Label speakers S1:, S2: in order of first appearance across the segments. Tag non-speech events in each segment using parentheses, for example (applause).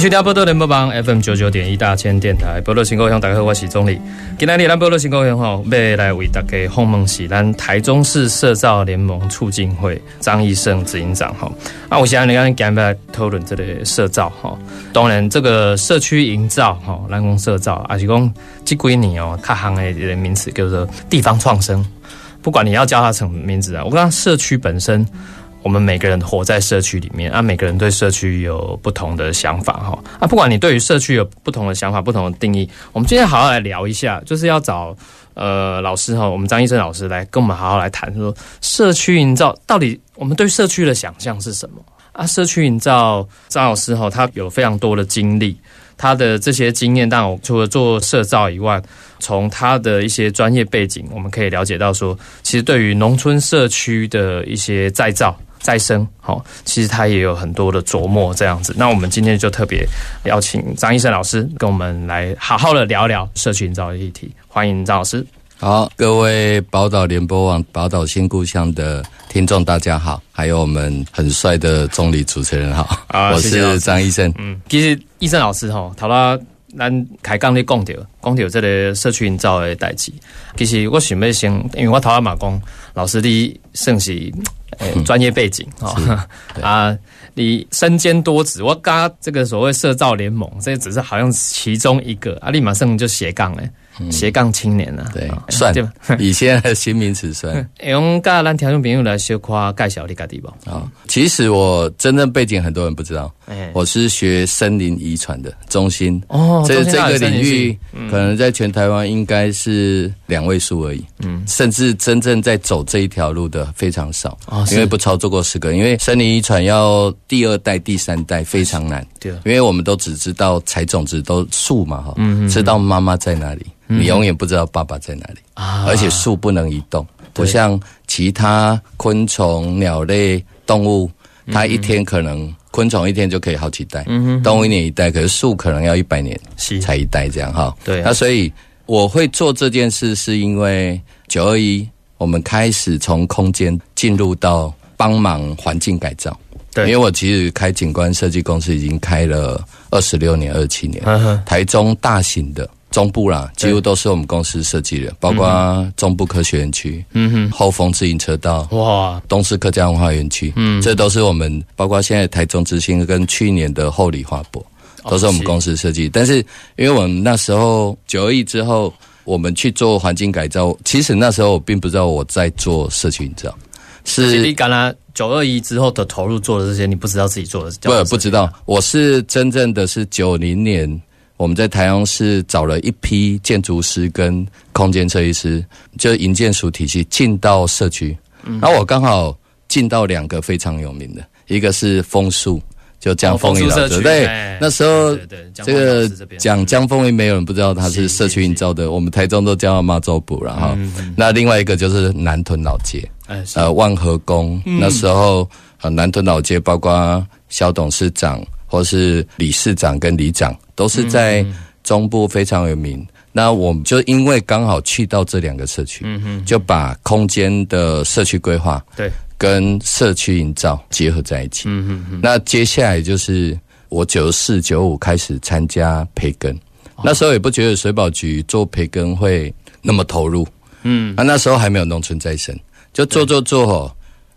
S1: 去听波多联播榜 FM 九九点一大千电台，波多新故乡，大家好，我是钟理。今天咱波多新故乡吼，要来为大家访问是咱台中市社造联盟促进会张义胜执行长哈。啊，我想你刚刚讲来讨论这个社造哈，当然这个社区营造哈，南宫社造，而是讲这几年哦，它行的名词叫做地方创生。不管你要叫它什么名字啊，我刚刚社区本身。我们每个人活在社区里面啊，每个人对社区有不同的想法哈啊，不管你对于社区有不同的想法、不同的定义，我们今天好好来聊一下，就是要找呃老师哈，我们张医生老师来跟我们好好来谈说，社区营造到底我们对社区的想象是什么啊？社区营造张老师哈，他有非常多的经历，他的这些经验，但我除了做社造以外，从他的一些专业背景，我们可以了解到说，其实对于农村社区的一些再造。再生，好，其实他也有很多的琢磨这样子。那我们今天就特别邀请张医生老师跟我们来好好的聊聊社区营造的议题。欢迎张老师。
S2: 好，各位宝岛联播网、宝岛新故乡的听众，大家好，还有我们很帅的中理主持人好，我是张医生。
S1: 嗯，其实医生老师哈，头啦，咱开讲咧讲到讲到这个社区营造的代志。其实我想要先，因为我头阿嘛讲老师你算是。专业背景啊啊！你身兼多职，我刚这个所谓社造联盟，这只是好像其中一个啊，立马上就斜杠哎。斜杠青年啊，
S2: 对，算 (laughs) 以现在的新名词算。(laughs)
S1: 用噶咱听众朋友来小夸介绍你家地方
S2: 啊。其实我真正背景很多人不知道，我是学森林遗传的中心。
S1: 哦。
S2: 这这个领域可能在全台湾应该是两位数而已，嗯，甚至真正在走这一条路的非常少啊，因为不操作过十个，因为森林遗传要第二代、第三代非常难，
S1: 对，
S2: 因为我们都只知道采种子都树嘛哈，嗯，知道妈妈在哪里。你永远不知道爸爸在哪里啊！而且树不能移动，不像其他昆虫、鸟类、动物，它一天可能昆虫一天就可以好几代，动物一年一代，可是树可能要一百年才一代这样哈。
S1: 对，
S2: 那所以我会做这件事，是因为九二一，我们开始从空间进入到帮忙环境改造。
S1: 对，
S2: 因为我其实开景观设计公司已经开了二十六年、二七年，台中大型的。中部啦，几乎都是我们公司设计的，包括中部科学园区、嗯哼，后丰自行车道，哇，东势客家文化园区，嗯，这都是我们，包括现在台中之星跟去年的后里花博，都是我们公司设计。但是，因为我们那时候九二一之后，我们去做环境改造，其实那时候我并不知道我在做社区营造，
S1: 是。你刚啦九二一之后的投入做的这些，你不知道自己做的，
S2: 不不知道，我是真正的是九零年。我们在台中市找了一批建筑师跟空间设计师，就营建署体系进到社区。然后我刚好进到两个非常有名的，一个是枫树，就江枫林老师。对，那时候这个讲江枫林，没有人不知道他是社区营造的。我们台中都叫他妈祖补，然后那另外一个就是南屯老街，呃，万和宫。那时候呃，南屯老街包括小董事长。或是理事长跟里长都是在中部非常有名，那我们就因为刚好去到这两个社区，就把空间的社区规划
S1: 对。
S2: 跟社区营造结合在一起。那接下来就是我九四九五开始参加培根，那时候也不觉得水保局做培根会那么投入，嗯，啊那时候还没有农村再生，就做做做哦。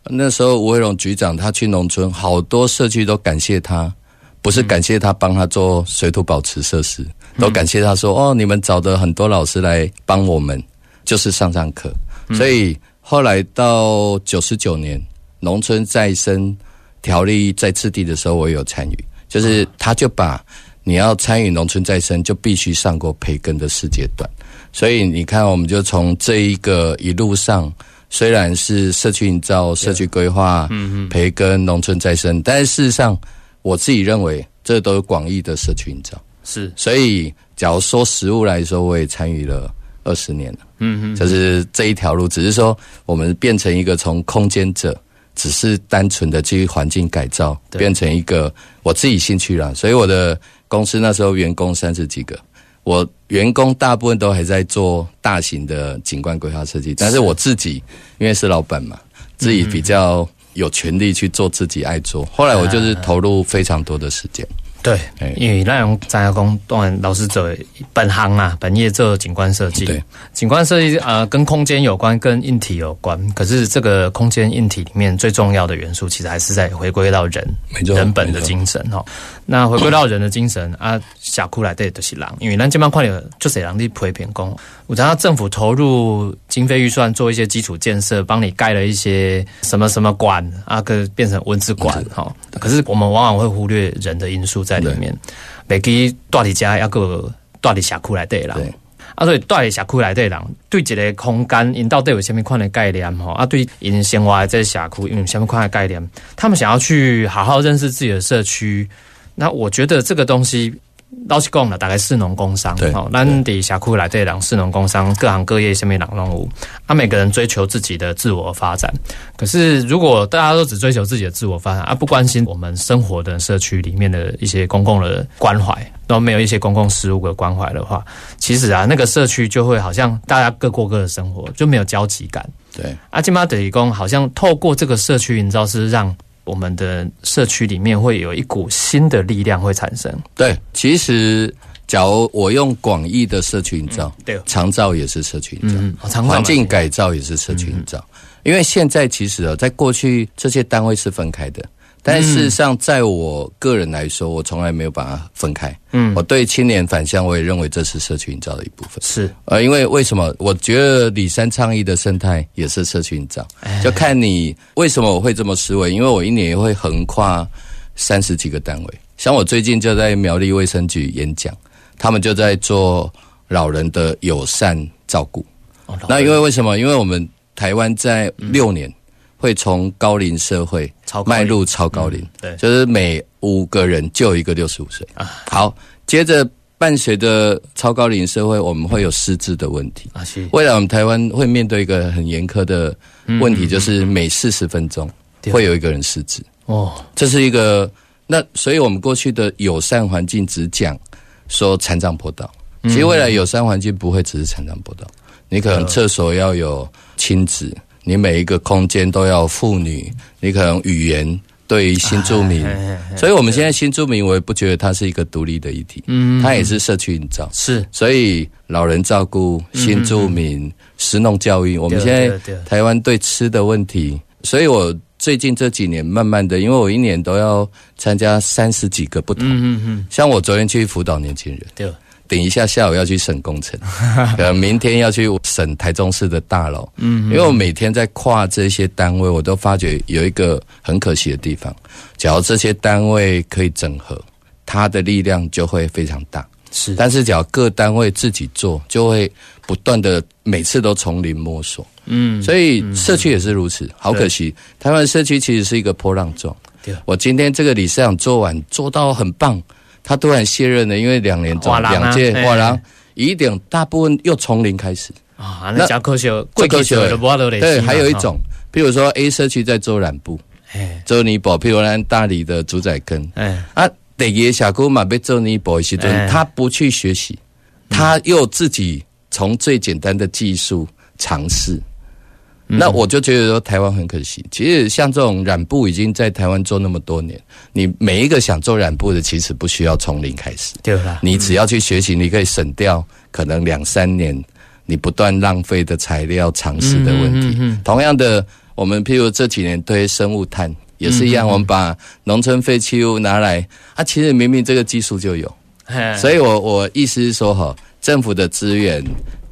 S2: 那时候吴伟荣局长他去农村，好多社区都感谢他。不是感谢他帮他做水土保持设施，都感谢他说哦，你们找的很多老师来帮我们，就是上上课。所以后来到九十九年农村再生条例在制定的时候，我有参与，就是他就把你要参与农村再生，就必须上过培根的世界段。所以你看，我们就从这一个一路上虽然是社区营造、社区规划、培根、农村再生，但是事实上，我自己认为这都是广义的社区营造。
S1: 是，
S2: 所以假如说实物来说，我也参与了二十年了。嗯嗯，就是这一条路，只是说我们变成一个从空间者，只是单纯的基于环境改造，变成一个我自己兴趣了。所以我的公司那时候员工三十几个。我员工大部分都还在做大型的景观规划设计，但是我自己因为是老板嘛，自己比较有权利去做自己爱做。后来我就是投入非常多的时间。
S1: 对，因为那种张家工当然老师走本行啊，本业做景观设计。
S2: 对，
S1: 景观设计呃跟空间有关，跟硬体有关。可是这个空间硬体里面最重要的元素，其实还是在回归到人，人本的精神哈。那回归到人的精神啊，峡谷来对都是狼，因为咱这边看有就是人的批评工，我讲政府投入经费预算做一些基础建设，帮你盖了一些什么什么馆啊，个变成文字馆哈。可是我们往往会忽略人的因素在里面，每给大理家要个大理峡谷来对啦。啊，所以大理峡谷来对人对一个空间，因到底有什么款的概念吼？啊，对因生活在峡谷，因什么款的概念？他们想要去好好认识自己的社区。那我觉得这个东西，老实讲了，大概是农工商，好，咱底峡谷来对人是农工商，各行各业下面人拢有，啊，每个人追求自己的自我发展。可是如果大家都只追求自己的自我发展，而不关心我们生活的社区里面的一些公共的关怀，都没有一些公共事务的关怀的话，其实啊，那个社区就会好像大家各过各的生活，就没有交集感。
S2: 对，
S1: 阿金马德义工好像透过这个社区营造是让。我们的社区里面会有一股新的力量会产生。
S2: 对，其实假如我用广义的社区营造，
S1: 对，
S2: 长照也是社区营造，环境改造也是社区营造。因为现在其实啊，在过去这些单位是分开的。但事实上，在我个人来说，我从来没有把它分开。嗯，我对青年返乡，我也认为这是社区营造的一部分。
S1: 是，
S2: 呃，因为为什么？我觉得李三倡议的生态也是社区营造，就看你为什么我会这么思维。因为我一年也会横跨三十几个单位，像我最近就在苗栗卫生局演讲，他们就在做老人的友善照顾。那因为为什么？因为我们台湾在六年。会从高龄社会迈入超高龄，
S1: 对，
S2: 就是每五个人就有一个六十五岁。啊。好，接着伴随着超高龄社会，我们会有失智的问题。啊。是。未来我们台湾会面对一个很严苛的问题，就是每四十分钟会有一个人失智。哦。这是一个那，所以我们过去的友善环境只讲说残障坡道，其实未来友善环境不会只是残障坡道，你可能厕所要有亲子。你每一个空间都要妇女，你可能语言对于新住民，所以我们现在新住民，我也不觉得它是一个独立的议题，嗯，它也是社区营造，
S1: 是，
S2: 所以老人照顾、新住民、食农教育，我们现在台湾对吃的问题，所以我最近这几年慢慢的，因为我一年都要参加三十几个不同，嗯嗯，像我昨天去辅导年轻人，
S1: 对。
S2: 等一下，下午要去审工程，(laughs) 呃，明天要去审台中市的大楼。嗯，因为我每天在跨这些单位，我都发觉有一个很可惜的地方。假如这些单位可以整合，它的力量就会非常大。
S1: 是，
S2: 但是只要各单位自己做，就会不断的每次都从零摸索。嗯，所以社区也是如此。好可惜，台湾社区其实是一个波浪状。
S1: 对，
S2: 我今天这个理事长做完，做到很棒。他突然卸任了，因为两年中两届瓦郎，一定大部分又从零开始。
S1: 啊，那可惜，
S2: 最可惜的对，还有一种，譬如说 A 社区在做染布，周尼堡，譬如咱大理的主宰坑，哎。啊，第二小姑嘛被做尼堡一些东他不去学习，他又自己从最简单的技术尝试。那我就觉得说台湾很可惜。其实像这种染布已经在台湾做那么多年，你每一个想做染布的，其实不需要从零开始，
S1: 对啦。
S2: 你只要去学习，你可以省掉可能两三年你不断浪费的材料、尝试的问题。同样的，我们譬如这几年对生物炭也是一样，我们把农村废弃物拿来，啊，其实明明这个技术就有。所以我我意思是说哈，政府的资源。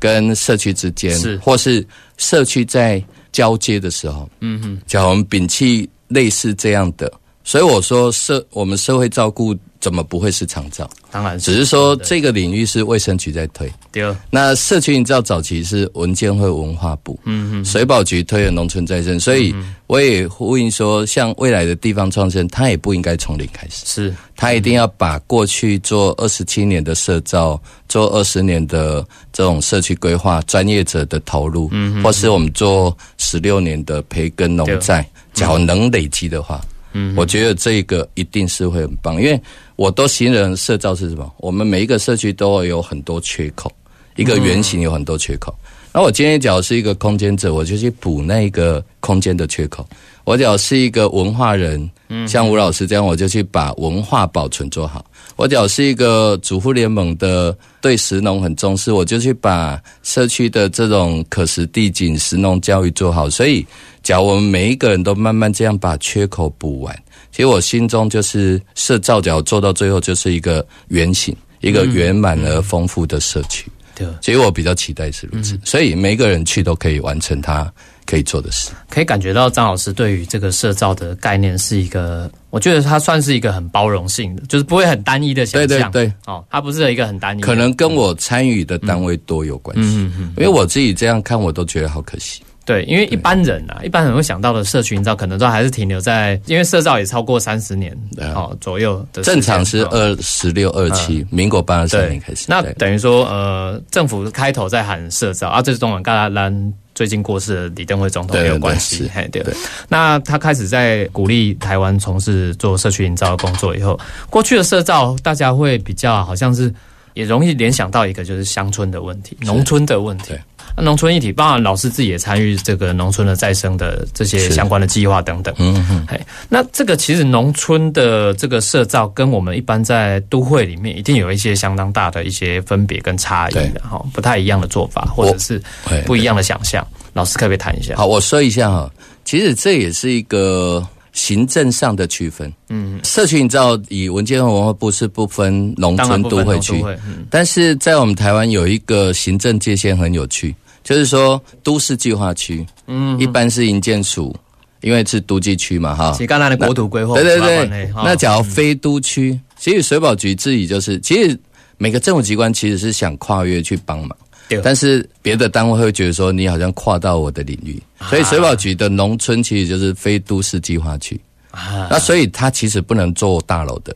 S2: 跟社区之间，
S1: 是
S2: 或是社区在交接的时候，嗯哼，叫我们摒弃类似这样的。所以我说社我们社会照顾怎么不会是长照？
S1: 当然
S2: 只是说这个领域是卫生局在推。
S1: 第二，
S2: 那社区营造早期是文建会文化部，嗯嗯，水保局推的农村再生，所以我也呼应说，像未来的地方创生，它也不应该从零开始，
S1: 是。
S2: 它一定要把过去做二十七年的社造，做二十年的这种社区规划专业者的投入，嗯，或是我们做十六年的培根农债，只要能累积的话。嗯，我觉得这个一定是会很棒，因为我都形容社造是什么？我们每一个社区都会有很多缺口，一个圆形有很多缺口。那我今天讲是一个空间者，我就去补那个空间的缺口。我讲是一个文化人，嗯像吴老师这样，我就去把文化保存做好。我讲是一个主妇联盟的，对石农很重视，我就去把社区的这种可食地景石农教育做好。所以。假如我们每一个人都慢慢这样把缺口补完，其实我心中就是设造角做到最后就是一个圆形，一个圆满而丰富的社区。对，其实我比较期待是如此，所以每一个人去都可以完成他可以做的事。
S1: 可以感觉到张老师对于这个社造的概念是一个，我觉得他算是一个很包容性的，就是不会很单一的想
S2: 象。对对对，
S1: 哦，他不是一个很单一，
S2: 可能跟我参与的单位多有关系。嗯嗯，因为我自己这样看，我都觉得好可惜。
S1: 对，因为一般人啊，一般人会想到的社群造，可能都还是停留在，因为社造也超过三十年哦左右的。
S2: 正常是二十六、二七，民国八十三年开始。
S1: 那等于说，呃，政府开头在喊社造啊，这是中文，嘎啦兰最近过世的李登辉总统有关系。嘿，对。那他开始在鼓励台湾从事做社区营造的工作以后，过去的社造大家会比较好像是也容易联想到一个就是乡村的问题、农村的问题。那农村一体，当然老师自己也参与这个农村的再生的这些相关的计划等等。嗯嗯。嘿，那这个其实农村的这个社造跟我们一般在都会里面一定有一些相当大的一些分别跟差异的哈，不太一样的做法或者是不一样的想象。老师可不可以谈一下？
S2: 好，我说一下哈，其实这也是一个行政上的区分。嗯，社区你知道，以文件和文化部是不分农村都会区，但是在我们台湾有一个行政界限很有趣。就是说，都市计划区，嗯，一般是营建署，因为是都计区嘛，哈。
S1: 其刚才的国土规划，
S2: 对对对。那假如非都区，其实水保局自己就是，其实每个政府机关其实是想跨越去帮忙，但是别的单位会觉得说你好像跨到我的领域，所以水保局的农村其实就是非都市计划区，啊，那所以它其实不能做大楼的。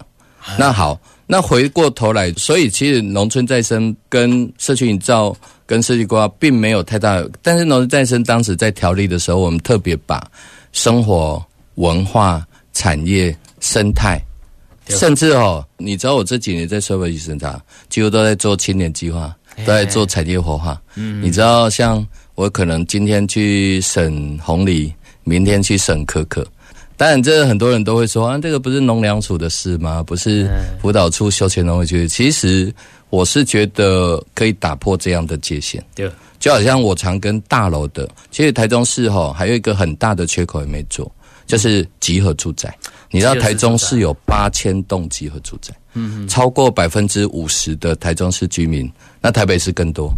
S2: 那好，那回过头来，所以其实农村再生跟社区营造。跟设计规划并没有太大，但是农村再生当时在条例的时候，我们特别把生活、文化、产业、生态，甚至哦，你知道我这几年在社会局审查，几乎都在做青年计划，都在做产业活化。嗯，你知道，像我可能今天去审红梨，明天去审可可。当然，这很多人都会说啊，这个不是农粮署的事吗？不是辅导处休闲农会局？其实。我是觉得可以打破这样的界限，对，就好像我常跟大楼的，其实台中市哈还有一个很大的缺口也没做，就是集合住宅。你知道台中市有八千栋集合住宅，嗯，超过百分之五十的台中市居民，那台北市更多，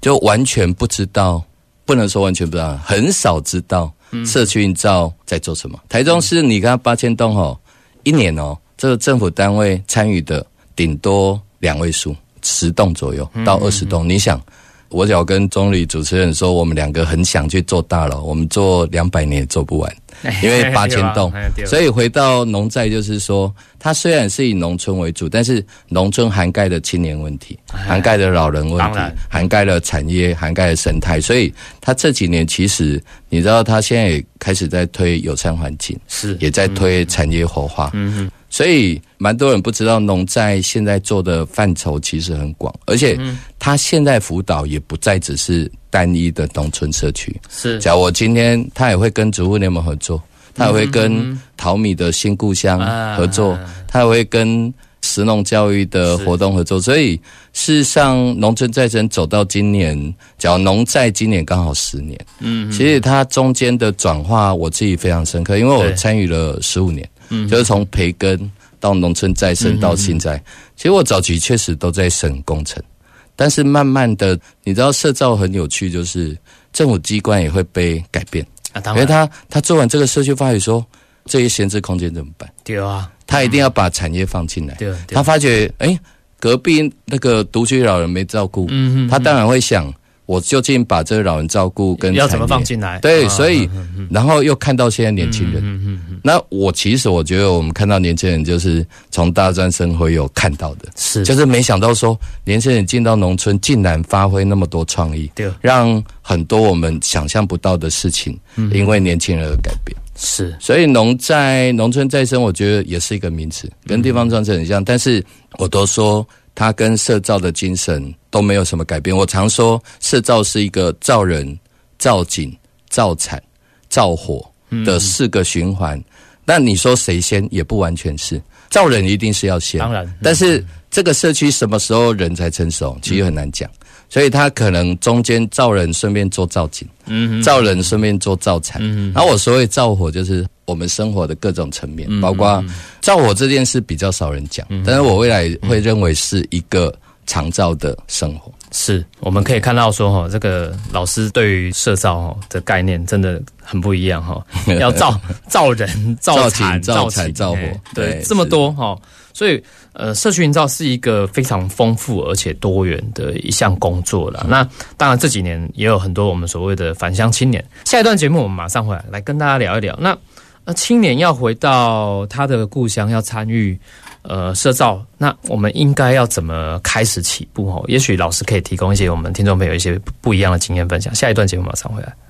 S2: 就完全不知道，不能说完全不知道，很少知道社区营造在做什么。台中市你看八千栋哦，一年哦，这个政府单位参与的顶多两位数。十栋左右到二十栋，你想，我只要跟中理主持人说，我们两个很想去做大楼，我们做两百年也做不完，因为八千栋。所以回到农债，就是说，它虽然是以农村为主，但是农村涵盖的青年问题，涵盖的老人问题，涵盖了产业，涵盖了生态，所以它这几年其实，你知道，它现在也开始在推友善环境，是。也在推产业活化。嗯所以，蛮多人不知道农在现在做的范畴其实很广，而且他现在辅导也不再只是单一的农村社区。是，假如我今天他也会跟植物联盟合作，他也会跟淘米的新故乡合作，他也会跟石农教育的活动合作。所以，事实上，农村再生走到今年，假如农在今年刚好十年。嗯，其实它中间的转化，我自己非常深刻，因为我参与了十五年。嗯，就是从培根到农村再生到现在，其实我早期确实都在省工程，但是慢慢的，你知道社造很有趣，就是政府机关也会被改变，因为他他做完这个社区发育说，这些闲置空间怎么办？
S1: 对啊，
S2: 他一定要把产业放进来。
S1: 对，
S2: 他发觉，哎，隔壁那个独居老人没照顾，嗯他当然会想。我究竟把这个老人照顾跟
S1: 要怎么放进来？
S2: 对，所以然后又看到现在年轻人，那我其实我觉得我们看到年轻人就是从大专生活有看到的，
S1: 是。
S2: 就是没想到说年轻人进到农村竟然发挥那么多创意，
S1: 对，
S2: 让很多我们想象不到的事情，因为年轻人而改变。
S1: 是，
S2: 所以农在农村再生，我觉得也是一个名词，跟地方创生很像，但是我都说。它跟社造的精神都没有什么改变。我常说，社造是一个造人、造景、造产、造火的四个循环。那你说谁先，也不完全是。造人一定是要先，
S1: 当然。
S2: 但是这个社区什么时候人才成熟，其实很难讲。所以他可能中间造人顺便做造景，嗯，造人顺便做造产。嗯，然后我所谓造火，就是我们生活的各种层面，包括造火这件事比较少人讲，但是我未来会认为是一个常造的生活。
S1: 是，我们可以看到说哈，这个老师对于社造哈的概念真的很不一样哈，要造造人、造产、
S2: 造产、造火，
S1: 对，这么多哈。所以，呃，社区营造是一个非常丰富而且多元的一项工作了。那当然这几年也有很多我们所谓的返乡青年。下一段节目我们马上回来，来跟大家聊一聊。那呃，青年要回到他的故乡，要参与呃社造，那我们应该要怎么开始起步？哦，也许老师可以提供一些我们听众朋友一些不一样的经验分享。下一段节目马上回来。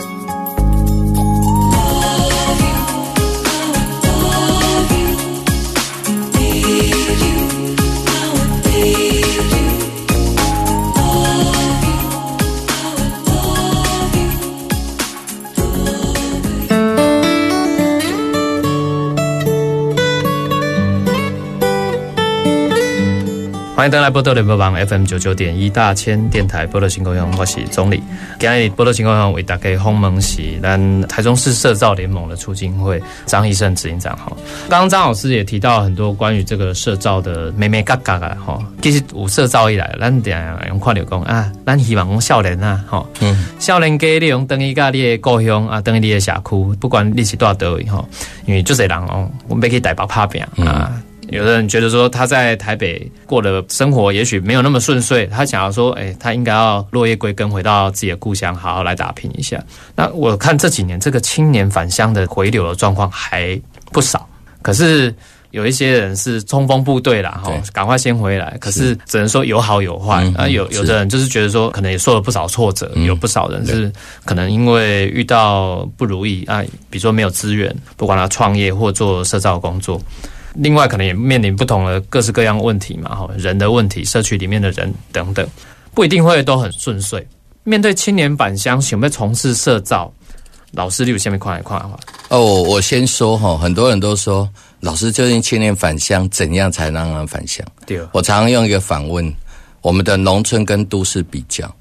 S1: 欢迎登来波多联播网 FM 九九点一大千电台波多新高雄，我是总理。今日波多新高雄为大家访问是咱台中市社造联盟的促进会张医生执行长哈。刚刚张老师也提到很多关于这个社造的美美嘎嘎啊哈。其实有社造以来，咱点用看到讲啊，咱希望讲少年啊哈，少年家利用等于家你的故乡啊，等于你的社区，不管你是多少单位哈，因为就是人哦，我们要去台北拍拼啊。有的人觉得说他在台北过的生活也许没有那么顺遂，他想要说，哎，他应该要落叶归根，回到自己的故乡，好好来打拼一下。那我看这几年这个青年返乡的回流的状况还不少，可是有一些人是冲锋部队啦，哈，赶快先回来。可是只能说有好有坏啊，有有的人就是觉得说，可能也受了不少挫折，有不少人是可能因为遇到不如意啊，比如说没有资源，不管他创业或做社造工作。另外，可能也面临不同的各式各样问题嘛，哈，人的问题、社区里面的人等等，不一定会都很顺遂。面对青年返乡，想要从事社造，老师，你有下面快来快话。
S2: 哦，我先说哈，很多人都说，老师究竟青年返乡怎样才让人返乡？
S1: 对，
S2: 我常用一个反问：我们的农村跟都市比较，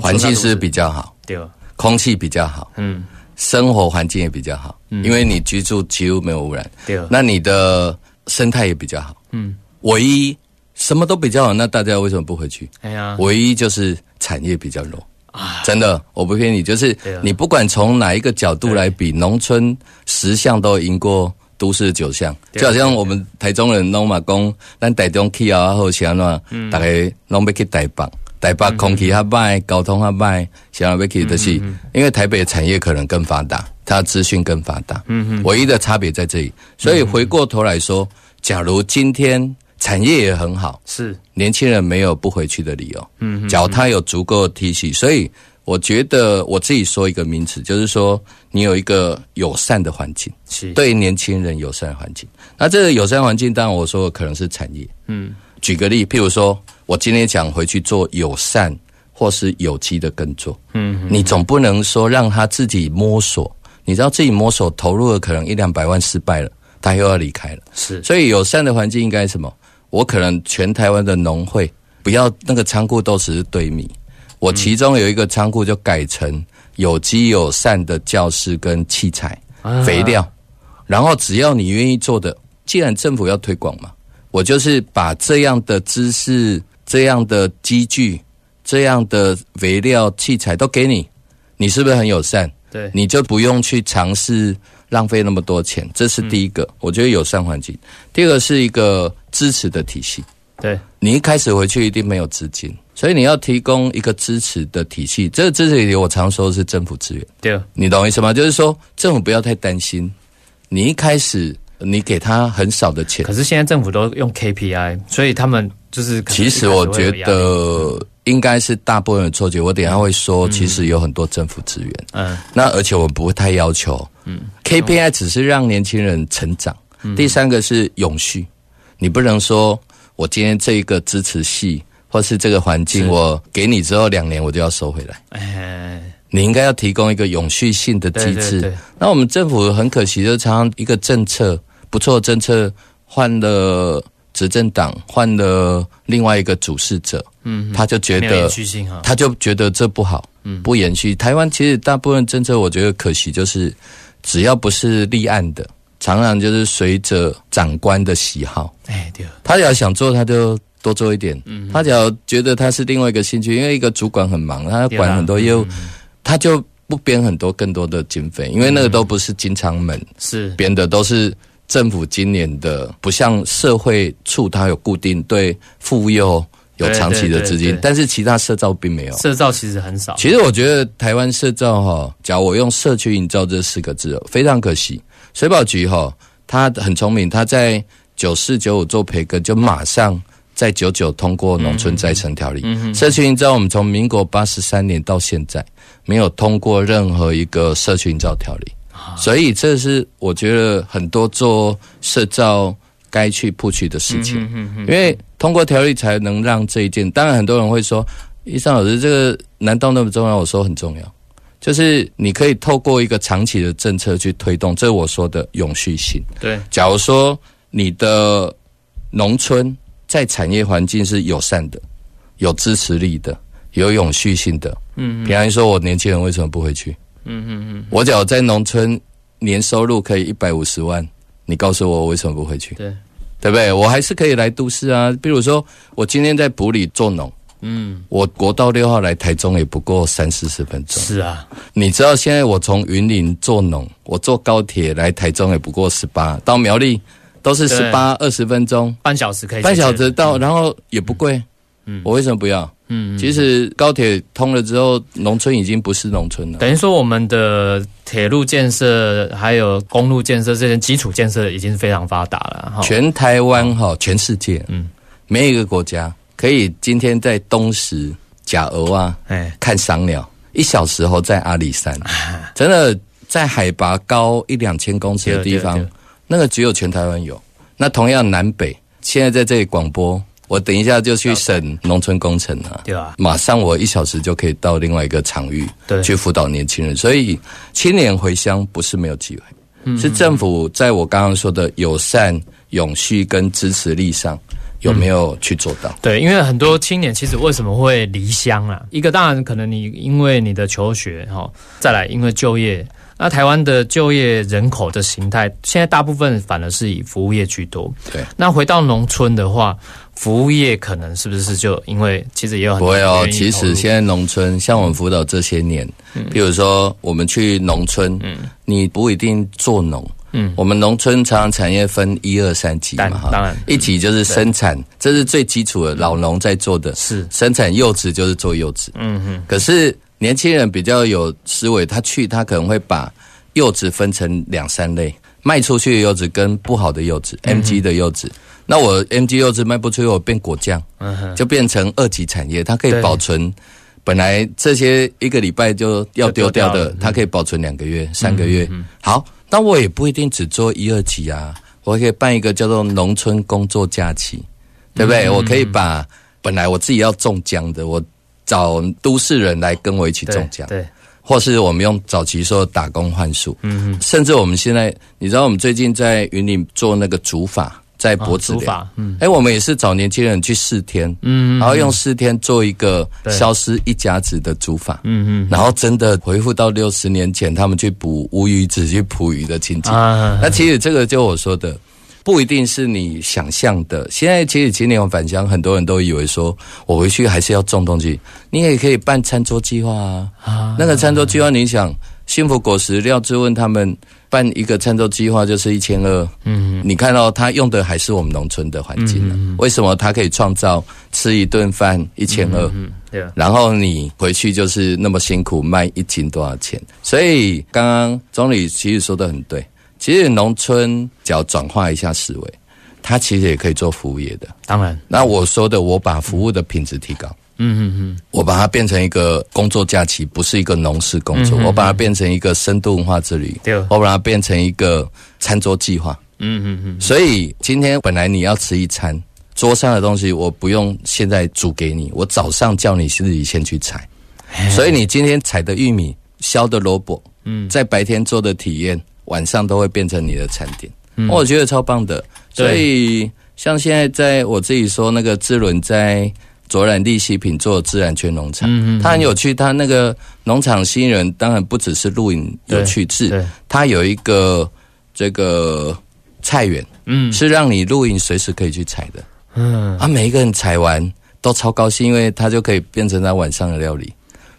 S2: 环境是比较好，
S1: 对，
S2: 空气比较好，嗯，生活环境也比较好，因为你居住几乎没有污染，
S1: 对，
S2: 那你的。生态也比较好，嗯，唯一什么都比较好，那大家为什么不回去？哎呀，唯一就是产业比较弱。啊！真的，我不骗你，就是你不管从哪一个角度来比，农村十项都赢过都市九项，就好像我们台中人弄嘛讲，咱台中去啊好像那，大概拢要去台北，台北空气较歹，交通较歹，想要去的是，因为台北产业可能更发达。它资讯更发达，嗯嗯，唯一的差别在这里。所以回过头来说，假如今天产业也很好，
S1: 是。
S2: 年轻人没有不回去的理由，嗯哼，只要他有足够的 T 恤，所以我觉得我自己说一个名词，就是说你有一个友善的环境，
S1: 是。
S2: 对年轻人友善的环境。那这个友善环境，当然我说可能是产业，嗯，举个例，譬如说我今天想回去做友善或是有机的耕作，嗯，你总不能说让他自己摸索。你知道自己摸索投入了可能一两百万失败了，他又要离开了。
S1: 是，
S2: 所以友善的环境应该什么？我可能全台湾的农会不要那个仓库都只是堆米，我其中有一个仓库就改成有机友善的教室跟器材、肥料，然后只要你愿意做的，既然政府要推广嘛，我就是把这样的知识、这样的机具、这样的肥料、器材都给你，你是不是很友善？
S1: 对，
S2: 你就不用去尝试浪费那么多钱，这是第一个。我觉得友善环境。第二个是一个支持的体系。
S1: 对，
S2: 你一开始回去一定没有资金，所以你要提供一个支持的体系。这个支持体系我常说是政府资源。
S1: 对，
S2: 你懂我意思吗？就是说政府不要太担心，你一开始你给他很少的钱
S1: 可，是现在政府都用 KPI，所以他们就是
S2: 其实我觉得应该是大部分的错觉。我等一下会说，其实有很多政府资源。
S1: 嗯
S2: 那而且我不会太要求，嗯，KPI 只是让年轻人成长。
S1: 嗯
S2: 第三个是永续，你不能说我今天这一个支持系或是这个环境，我给你之后两年我就要收回来。
S1: 哎，
S2: 你应该要提供一个永续性的机制。
S1: 对对对
S2: 那我们政府很可惜，就常常一个政策不错的政策换了执政党，换了另外一个主事者，
S1: 嗯，
S2: 他就觉得他就觉得这不好，
S1: 嗯。
S2: 不延续。台湾其实大部分政策，我觉得可惜就是，只要不是立案的，常常就是随着长官的喜好，
S1: 哎对，
S2: 他只要想做，他就多做一点。
S1: 嗯
S2: 他只要觉得他是另外一个兴趣，因为一个主管很忙，他要管很多业务，
S1: 嗯
S2: 他就不编很多更多的经费，因为那个都不是经常门
S1: 是。
S2: 编的，都是政府今年的，不像社会处它有固定对妇幼有长期的资金
S1: 对对对对，
S2: 但是其他社造并没有。
S1: 社造其实很少，
S2: 其实我觉得台湾社造哈，假如我用社区营造这四个字，非常可惜。水保局哈，他很聪明，他在九四九五做培根，就马上在九九通过农村再生条例。社区营造我们从民国八十三年到现在没有通过任何一个社区营造条例，所以这是我觉得很多做社造该去不去的事情。因为通过条例才能让这一件。当然，很多人会说，医生老师，这个难道那么重要？我说很重要，就是你可以透过一个长期的政策去推动，这是我说的永续性。
S1: 对，
S2: 假如说你的农村在产业环境是友善的、有支持力的、有永续性的，
S1: 嗯
S2: 比方说，我年轻人为什么不回去？
S1: 嗯嗯嗯，
S2: 我只要在农村年收入可以一百五十万，你告诉我我为什么不回去？
S1: 对，
S2: 对不对？我还是可以来都市啊。比如说，我今天在埔里做农，
S1: 嗯
S2: 我国道六号来台中也不过三四十分钟。
S1: 是啊，
S2: 你知道现在我从云林做农，我坐高铁来台中也不过十八，到苗栗都是十八二十分钟，
S1: 半小时可以
S2: 半小时到，然后也不贵。
S1: 嗯
S2: 我为什么不要？
S1: 嗯，
S2: 其实高铁通了之后，农村已经不是农村了。
S1: 等于说我们的铁路建设还有公路建设这些基础建设已经非常发达了哈。
S2: 全台湾哈，全世界，
S1: 嗯。
S2: 嗯，没有一个国家可以今天在东石甲鹅啊
S1: 哎，
S2: 看赏鸟，一小时后在阿里山，真的在海拔高一两千公尺的地方那个只有全台湾有。那同样南北，现在在这里广播，我等一下就去审农村工程啊。
S1: 对吧？
S2: 马上我一小时就可以到另外一个场域去辅导年轻人，所以青年回乡不是没有机会，
S1: 嗯
S2: 是政府在我刚刚说的友善、永续跟支持力上有没有去做到？
S1: 对，因为很多青年其实为什么会离乡啊？一个当然可能你因为你的求学哈，再来因为就业。那台湾的就业人口的形态，现在大部分反而是以服务业居多。
S2: 对，
S1: 那回到农村的话，服务业可能是不是就因为其实也有很多
S2: 不会哦，其实现在农村，像我们辅导这些年，比如说我们去农村，嗯。你不一定做农，
S1: 嗯。
S2: 我们农村常常产业分一二三级嘛，哈，
S1: 当然。
S2: 一级就是生产，这是最基础的，老农在做的，
S1: 是。
S2: 生产柚子就是做柚子，
S1: 嗯哼。
S2: 可是年轻人比较有思维，他去他可能会把柚子分成两三类，卖出去的柚子跟不好的柚子、m g 的柚子。那我 MG 柚子卖不出去，我变果酱，
S1: 嗯，
S2: 就变成二级产业，它可以保存。本来这些一个礼拜就要丢掉的它可以保存两个月、三个月。好，那我也不一定只做一二级啊，我可以办一个叫做农村工作假期，对不对？我可以把本来我自己要种姜的，我找都市人来跟我一起中奖。
S1: 对，
S2: 或是我们用早期说打工换宿，嗯甚至我们现在，你知道我们最近在云林做那个竹法，在脖子
S1: 法，
S2: 法，嗯，哎，我们也是找年轻人去四天，嗯，然后用四天做一个消失一甲子的竹法，嗯嗯，然后真的回复到六十年前他们去捕乌鱼子去捕鱼的情景，那其实这个就我说的。不一定是你想象的。现在其实今年我返乡，很多人都以为说我回去还是要种东西。你也可以办餐桌计划啊。啊，那个餐桌计划，你想幸福果实廖志问他们办一个餐桌计划就是一千二。嗯，你看到他用的还是我们农村的环境呢？为什么他可以创造吃一顿饭一千二？嗯，对。然后你回去就是那么辛苦卖一斤多少钱？所以刚刚总理其实说的很对。其实农村只要转化一下思维，它其实也可以做服务业的。
S1: 当然，
S2: 那我说的，我把服务的品质提高。嗯嗯嗯，我把它变成一个工作假期，不是一个农事工作。我把它变成一个深度文化之旅。对，我把它变成一个餐桌计划。嗯嗯嗯。所以今天本来你要吃一餐，桌上的东西我不用现在煮给你，我早上叫你自己先去采。所以你今天采的玉米、削的萝卜，嗯，在白天做的体验。晚上都会变成你的餐点，我觉得超棒的。所以像现在在我自己说那个智伦在卓然利息品做自然圈农场，它很有趣。它那个农场新人当然不只是露营有趣，是它有一个这个菜园，嗯，是让你露营随时可以去采的。嗯，啊，每一个人采完都超高兴，因为他就可以变成他晚上的料理。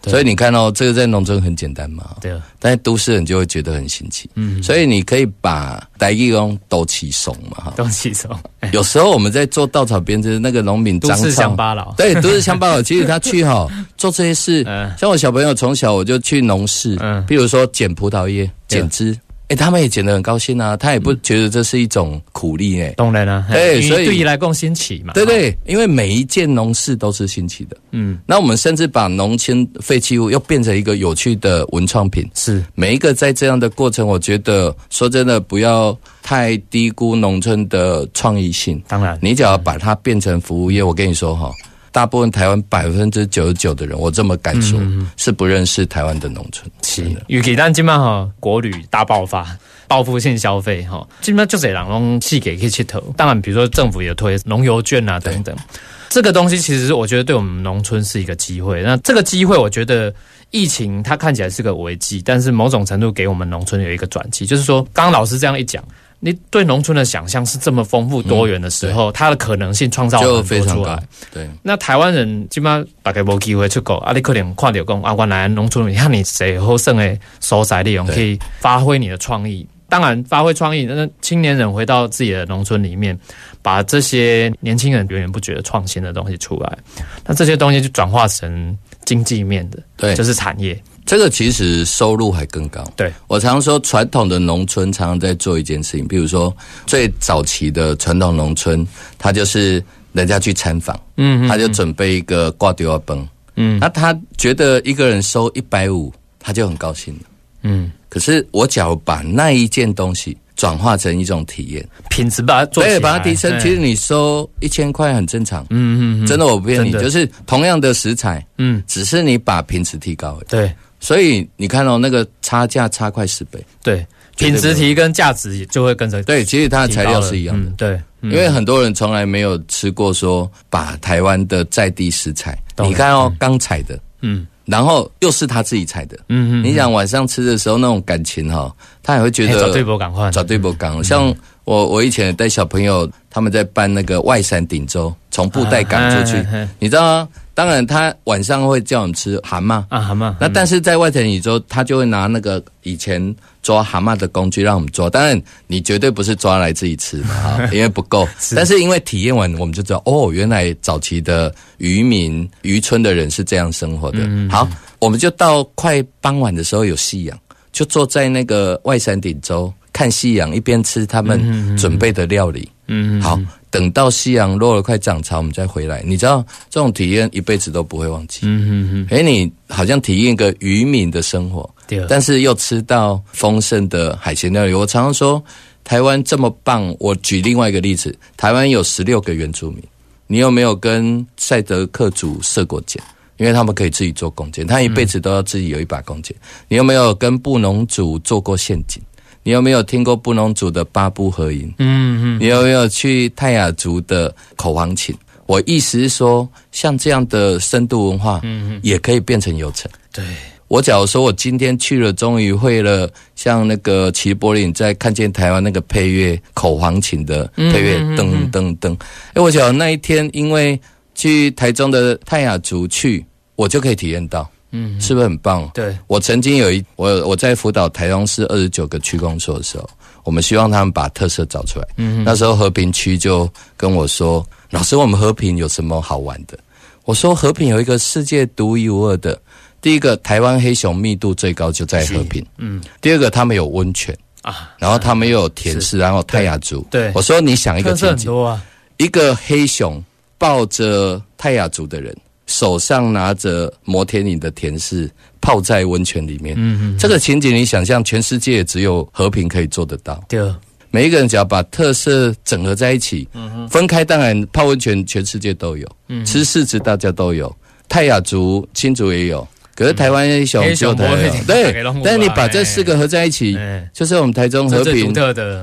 S2: 所以你看到这个在农村很简单嘛？对啊。但是都市人就会觉得很新奇。嗯。所以你可以把台语用斗起怂嘛哈。
S1: 斗起怂。
S2: 有时候我们在做稻草编织，那个农民
S1: 都是乡巴佬。
S2: 对，都是乡巴佬。其实他去哈 (laughs) 做这些事，像我小朋友从小我就去农事，嗯，比如说捡葡萄叶、剪枝。哎，他们也剪得很高兴啊，他也不觉得这是一种苦力哎，
S1: 当然啊，
S2: 对，所以
S1: 对于来讲新奇嘛，
S2: 对对，因为每一件农事都是新奇的，嗯，那我们甚至把农村废弃物又变成一个有趣的文创品，
S1: 是。
S2: 每一个在这样的过程，我觉得说真的，不要太低估农村的创意性，
S1: 当然，
S2: 你只要把它变成服务业，我跟你说哈。大部分台湾百分之九十九的人，我这么敢说，是不认识台湾的农村。
S1: 是的，尤其咱今麦哈国旅大爆发，报复性消费哈，今麦就这人用气给可以去投。当然，比如说政府也推农游券啊等等，这个东西其实我觉得对我们农村是一个机会。那这个机会，我觉得疫情它看起来是个危机，但是某种程度给我们农村有一个转机，就是说，刚刚老师这样一讲。你对农村的想象是这么丰富多元的时候，它的可能性创造很多出来。
S2: 对，
S1: 那台湾人基本上大概无机会出国，啊，你可能看到讲啊，原来农村你看你最好剩的所在利用，可以发挥你的创意。当然，发挥创意，那青年人回到自己的农村里面，把这些年轻人源源不绝的创新的东西出来，那这些东西就转化成经济面的，
S2: 对，
S1: 就是产业。
S2: 这个其实收入还更高。
S1: 对。
S2: 我常说，传统的农村常常在做一件事情，比如说最早期的传统农村，他就是人家去参访，嗯，他就准备一个挂丢啊崩，嗯，那他觉得一个人收一百五，他就很高兴了，嗯。可是我只要把那一件东西转化成一种体验，
S1: 品质把它做
S2: 对，把它提升，其实你收一千块很正常，嗯嗯，真的我不骗你，就是同样的食材，嗯，只是你把品质提高了，
S1: 对。
S2: 所以你看到那个差价差快十倍，
S1: 对，品质提跟价值就会跟着
S2: 对，其实它的材料是一样的，
S1: 对，
S2: 因为很多人从来没有吃过说把台湾的在地食材，你看哦，刚采的，嗯，然后又是他自己采的，嗯嗯，你想晚上吃的时候那种感情哈，他也会觉得
S1: 找对波港换，
S2: 找对波港，像我我以前带小朋友他们在办那个外山顶洲，从布袋港出去，你知道吗？当然，他晚上会叫我们吃蛤蟆
S1: 啊，蛤蟆。
S2: 那但是在外田宇宙，他就会拿那个以前抓蛤蟆的工具让我们抓。当然，你绝对不是抓来自己吃嘛哈，(laughs) 因为不够。但是因为体验完，我们就知道哦，原来早期的渔民渔村的人是这样生活的。好，我们就到快傍晚的时候有夕阳，就坐在那个外山顶洲看夕阳，一边吃他们准备的料理。嗯，好。等到夕阳落了，快涨潮，我们再回来。你知道这种体验一辈子都不会忘记。嗯嗯嗯。哎，你好像体验一个渔民的生活，对。但是又吃到丰盛的海鲜料理。我常常说，台湾这么棒。我举另外一个例子，台湾有十六个原住民，你有没有跟赛德克族射过箭？因为他们可以自己做弓箭，他一辈子都要自己有一把弓箭。你有没有跟布农族做过陷阱？你有没有听过布农族的八部合音？嗯嗯，你有没有去泰雅族的口簧琴？我意思是说，像这样的深度文化，嗯，也可以变成游程。
S1: 对。
S2: 我假如说我今天去了，终于会了，像那个齐柏林在看见台湾那个配乐口簧琴的配乐，噔噔噔。哎，我想那一天因为去台中的泰雅族去，我就可以体验到，嗯，是不是很棒？
S1: 对，
S2: 我曾经有一我我在辅导台中市二十九个区公所的时候，我们希望他们把特色找出来。嗯，那时候和平区就跟我说：“老师，我们和平有什么好玩的？”我说：“和平有一个世界独一无二的。”第一个，台湾黑熊密度最高就在和平。嗯。第二个，他们有温泉啊，然后他们又有田氏，然后泰雅族。
S1: 对。
S2: 我说，你想一个情景，
S1: 啊。
S2: 一个黑熊抱着泰雅族的人，手上拿着摩天岭的田氏，泡在温泉里面。嗯嗯。这个情景，你想象，全世界只有和平可以做得到。
S1: 对。
S2: 每一个人只要把特色整合在一起，嗯分开当然泡温泉全世界都有，嗯，吃柿子大家都有，泰雅族、新族也有。可是台湾黑熊就对，但是你把这四个合在一起，就是我们台中和平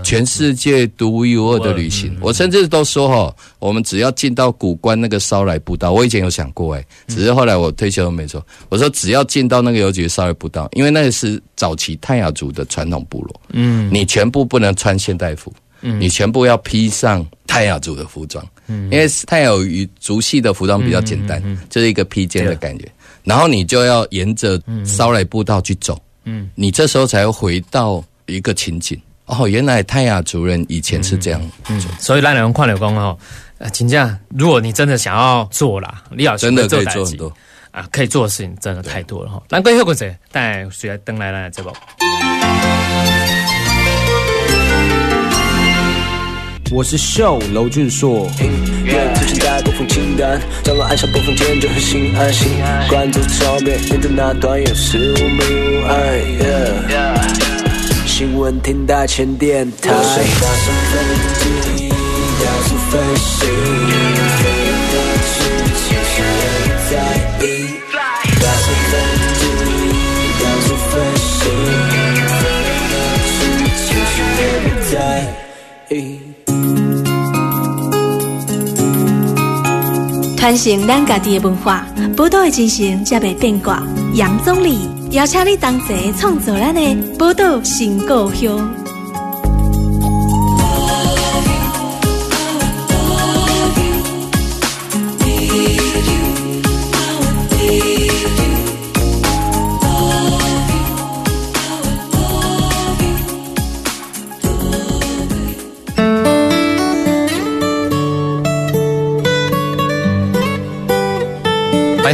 S2: 全世界独一无二的旅行。我甚至都说哈，我们只要进到古关那个烧来步道，我以前有想过哎，只是后来我退休没错。我说只要进到那个邮局烧来步道，因为那个是早期泰雅族的传统部落，嗯，你全部不能穿现代服，嗯，你全部要披上泰雅族的服装，嗯，因为泰雅语族系的服装比较简单，就是一个披肩的感觉。然后你就要沿着烧来步道去走，嗯，你这时候才会回到一个情景。哦，原来泰雅族人以前是这样，
S1: 嗯，所以让人快乐工哦，呃，请假，如果你真的想要做啦，李老师
S2: 真的可以做很多
S1: 啊，可以做的事情真的太多了哈。难怪后果者带谁来登来来这波。
S3: 我是秀楼俊硕。音乐出现在播放清单，降落按下播放键就很心安心。关注超别，你的那段有事无明无暗。新闻听大前电台。我想搭乘飞机，到处飞行，
S4: 传承咱家己的文化，宝岛的精神才袂变卦。杨总理邀请你同齐创作咱的宝岛新故乡。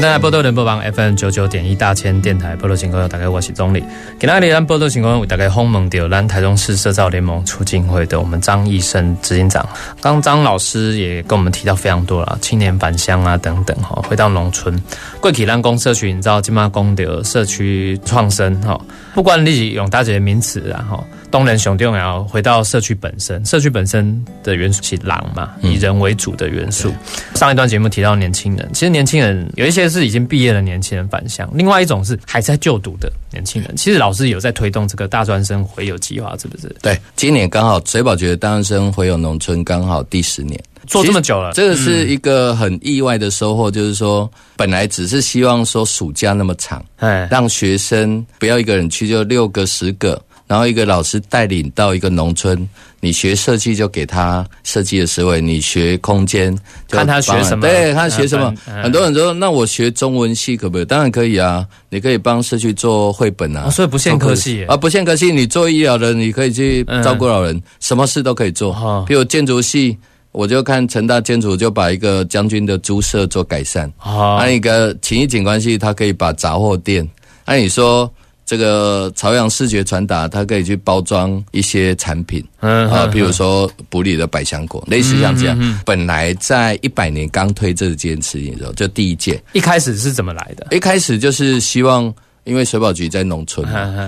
S1: 大家波多联播网 FM 九九点一大千电台波多情况，大家我是钟理。今天咱波多情况为大家访问到咱台中市社造联盟促进会的我们张医生执行长。刚张老师也跟我们提到非常多了，青年返乡啊等等哈，回到农村。贵体兰公社区，你知道金马公的社区创生哈，不管你用大姐的名词然后。东人雄重要，回到社区本身，社区本身的元素是狼嘛，以人为主的元素。上一段节目提到年轻人，其实年轻人有一些是已经毕业的年轻人返乡，另外一种是还在就读的年轻人。其实老师有在推动这个大专生回游计划，是不是？
S2: 对，今年刚好水宝觉得大专生回游农村刚好第十年，
S1: 做这么久了，
S2: 这个是一个很意外的收获，就是说本来只是希望说暑假那么长，哎，让学生不要一个人去，就六个十个。然后一个老师带领到一个农村，你学设计就给他设计的思维，你学空间
S1: 看他学什么，
S2: 对，看他学什么。很多人说，那我学中文系可不可以？当然可以啊，你可以帮社区做绘本啊，
S1: 所以不限科系
S2: 啊，不限科系，你做医疗的，你可以去照顾老人，什么事都可以做。比如建筑系，我就看成大建筑就把一个将军的猪舍做改善，还有一个情谊景观系，他可以把杂货店。那你说？这个朝阳视觉传达，它可以去包装一些产品，啊，比如说普里的百香果，类似像这样。本来在一百年刚推这件事情的时候，就第一届，
S1: 一开始是怎么来的？
S2: 一开始就是希望，因为水保局在农村，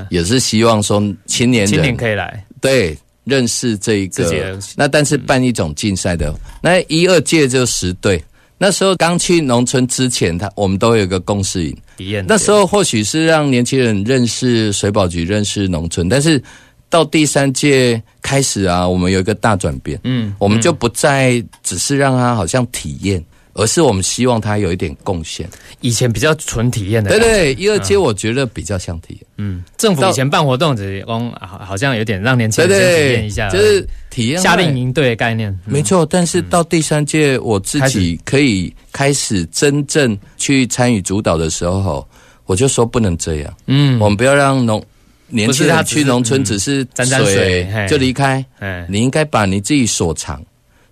S2: 也是希望说青年人青
S1: 年可以来，
S2: 对，认识这一个。那但是办一种竞赛的，那一二届就十队。那时候刚去农村之前，他我们都有一个共识营。
S1: 体验
S2: 那时候或许是让年轻人认识水保局、认识农村，但是到第三届开始啊，我们有一个大转变。
S1: 嗯，
S2: 我们就不再只是让他好像体验，而是我们希望他有一点贡献。
S1: 以前比较纯体验的，
S2: 对对，一二阶我觉得比较像体验。
S1: 嗯，政府以前办活动只是讲好好像有点让年轻人先体验一下，，
S2: 就是体验
S1: 夏令
S2: 营。
S1: 营队的概念，嗯。
S2: 没错，但是到第三届，我自己可以开始真正去参与主导的时候，我就说不能这样，
S1: 嗯，
S2: 我们不要让农年轻人去农村
S1: 嗯
S2: 只是
S1: 沾沾水
S2: 就离开，
S1: 哎，
S2: 你应该把你自己所长。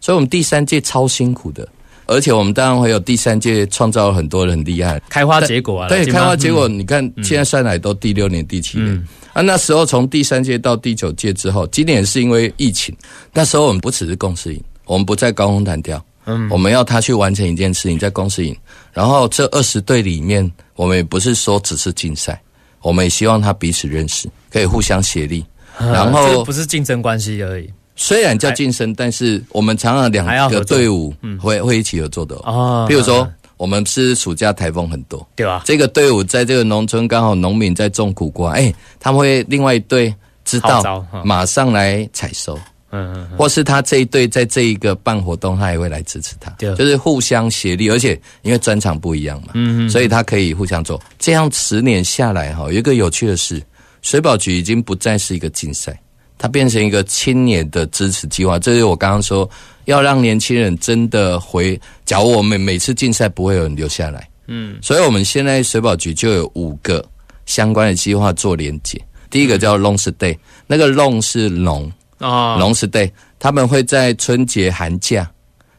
S2: 所以我们第三届超辛苦的，而且我们当然会有第三届创造了很多人厉害，
S1: 开花结果啊，
S2: 对，开花结果，你看现在算来都第六年、第七年。
S1: 嗯
S2: 啊，那时候从第三届到第九届之后，今年是因为疫情，那时候我们不只是公司赢，我们不在高空弹跳，
S1: 嗯
S2: 我们要他去完成一件事情，在公司赢。然后这二十队里面，我们也不是说只是竞赛，我们也希望他彼此认识，可以互相协力。然
S1: 这
S2: 后
S1: 不是竞争关系而已
S2: 虽然叫晋升，但是我们常常两个队伍会会一起合作的哦。
S1: 哦
S2: 比如说，我们是暑假台风很多，
S1: 对吧？
S2: 这个队伍在这个农村刚好农民在种苦瓜，哎，他们会另外一队知道马上来采收，
S1: 嗯嗯，
S2: 或是他这一队在这一个办活动，他也会来支持他，就是互相协力，而且因为专长不一样嘛，
S1: 嗯
S2: 所以他可以互相做。这样十年下来哈，有一个有趣的是，水保局已经不再是一个竞赛，它变成一个青年的支持计划。这是我刚刚说要让年轻人真的回。假如我们每次竞赛不会有人留下来，
S1: 嗯，
S2: 所以我们现在水保局就有五个相关的计划做连接。第一个叫 Long Stay，那个 Long 是农。
S1: 哦，
S2: 农时 day，他们会在春节、寒假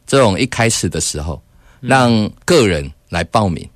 S2: 这种一开始的时候，让个人来报名。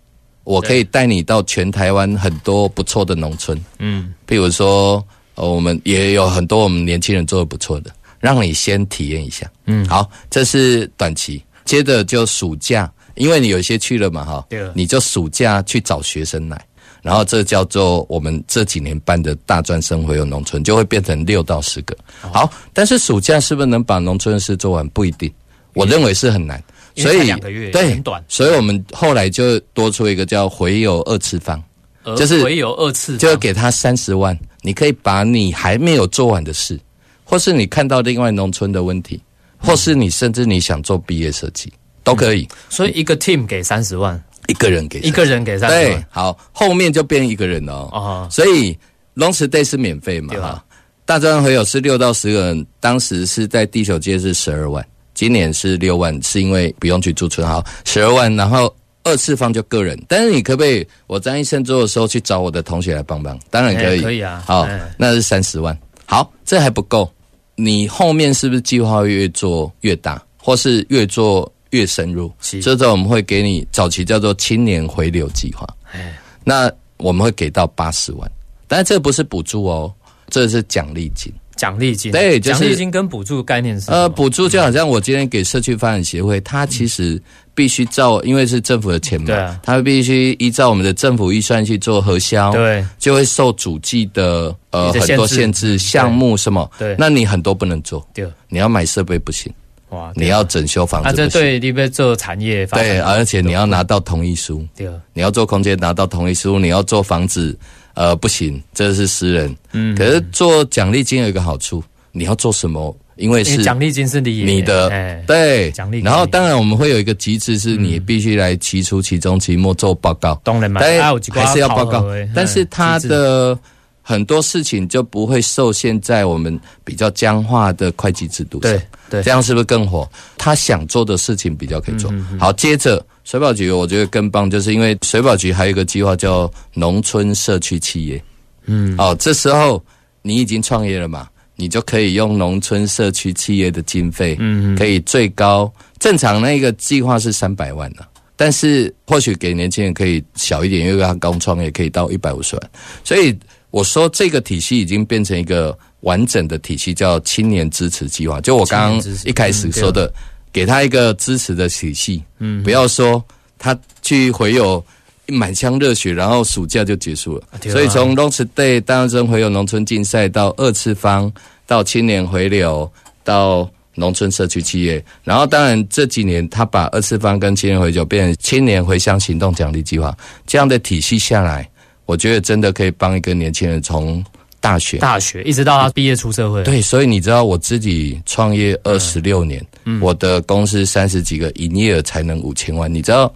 S2: 我可以带你到全台湾很多不错的农村，
S1: 嗯，
S2: 譬如说，呃，我们也有很多我们年轻人做的不错的，让你先体验一下。
S1: 嗯
S2: 好，这是短期，接着就暑假，因为你有一些去了嘛，哈
S1: 对，
S2: 你就暑假去找学生来，然后这叫做我们这几年办的大专生回游农村，就会变成六到十个。
S1: 哦
S2: 好，但是暑假是不是能把农村的事做完？不一定，我认为是很难。所以
S1: 两个月
S2: 对
S1: 很短
S2: 所以我们后来就多出一个叫回游二次方，
S1: 而
S2: 就是
S1: 唯有二次
S2: 就给他三十万，你可以把你还没有做完的事，或是你看到另外农村的问题，或是你甚至你想做毕业设计，都可以，
S1: 所以一个 team 给三十万，
S2: 一个人给
S1: 一个人给三十
S2: 对
S1: 万，，
S2: 好，后面就变一个人了哦。
S1: 哦，
S2: 所以 long stay 是免费嘛哈，大专回友是六到十个人，当时是在第九届是十二万，今年是六万，是因为不用去驻村，好，十二万，然后二次方就个人，但是你可不可以我张医生做的时候去找我的同学来帮忙？当然可以，
S1: 哎可以啊
S2: 好
S1: 哎，
S2: 那是三十万，好，这还不够，你后面是不是计划越做越大，或是越做越深入？
S1: 是
S2: 这时候我们会给你早期叫做青年回流计划。
S1: 哎，
S2: 那我们会给到八十万，但是这不是补助哦，这是奖励金。
S1: 奖励金，
S2: 对就是
S1: 奖励金跟补助概念是
S2: 呃，补助就好像我今天给社区发展协会，它其实必须照，因为是政府的钱嘛，
S1: 对啊。
S2: 它必须依照我们的政府预算去做核销，，
S1: 对。
S2: 就会受主计的呃很多
S1: 限制
S2: 项目什么，
S1: 对。
S2: 那你很多不能做，
S1: 对，
S2: 你要买设备不行，
S1: 哇，
S2: 你要整修房
S1: 啊，这
S2: 子不行，
S1: 对你要做产业发展
S2: 对，而且你要拿到同意书，
S1: 对，
S2: 你要做空间拿到同意书，你要做房子，呃，不行，这是私人。
S1: 嗯。
S2: 可是做奖励金有一个好处，你要做什么？因为是
S1: 奖励金是你
S2: 你的
S1: 哎，
S2: 对
S1: 奖励
S2: 然后当然我们会有一个机制，是你必须来期初、期中、期末做报告，
S1: 当然嘛，
S2: 但
S1: 还
S2: 是要报告。但是它
S1: 哎机制
S2: 的很多事情就不会受限在我们比较僵化的会计制度上
S1: 对。对
S2: 这样是不是更火？他想做的事情比较可以做。好，接着水保局，我觉得更棒，就是因为水保局还有一个计划叫农村社区企业。
S1: 嗯，
S2: 哦，这时候你已经创业了嘛，你就可以用农村社区企业的经费，
S1: 嗯
S2: 可以最高正常那个计划是三百万的、但是或许给年轻人可以小一点，因为他刚创业可以到一百五十万，所以我说这个体系已经变成一个完整的体系，叫青年支持计划。就我刚刚一开始说的，给他一个支持的体系，
S1: 嗯。
S2: 不要说他去回有满腔热血，然后暑假就结束了。所以从 Long Stay 大学生回流农村竞赛到二次方，到青年回流，到农村社区企业。然后，当然这几年他把二次方跟青年回流变成青年回乡行动奖励计划这样的体系下来，我觉得真的可以帮一个年轻人从大学
S1: 大学一直到他毕业出社会，
S2: 对，所以你知道我自己创业二十六年，我的公司三十几个营业额才能五千万，你知道，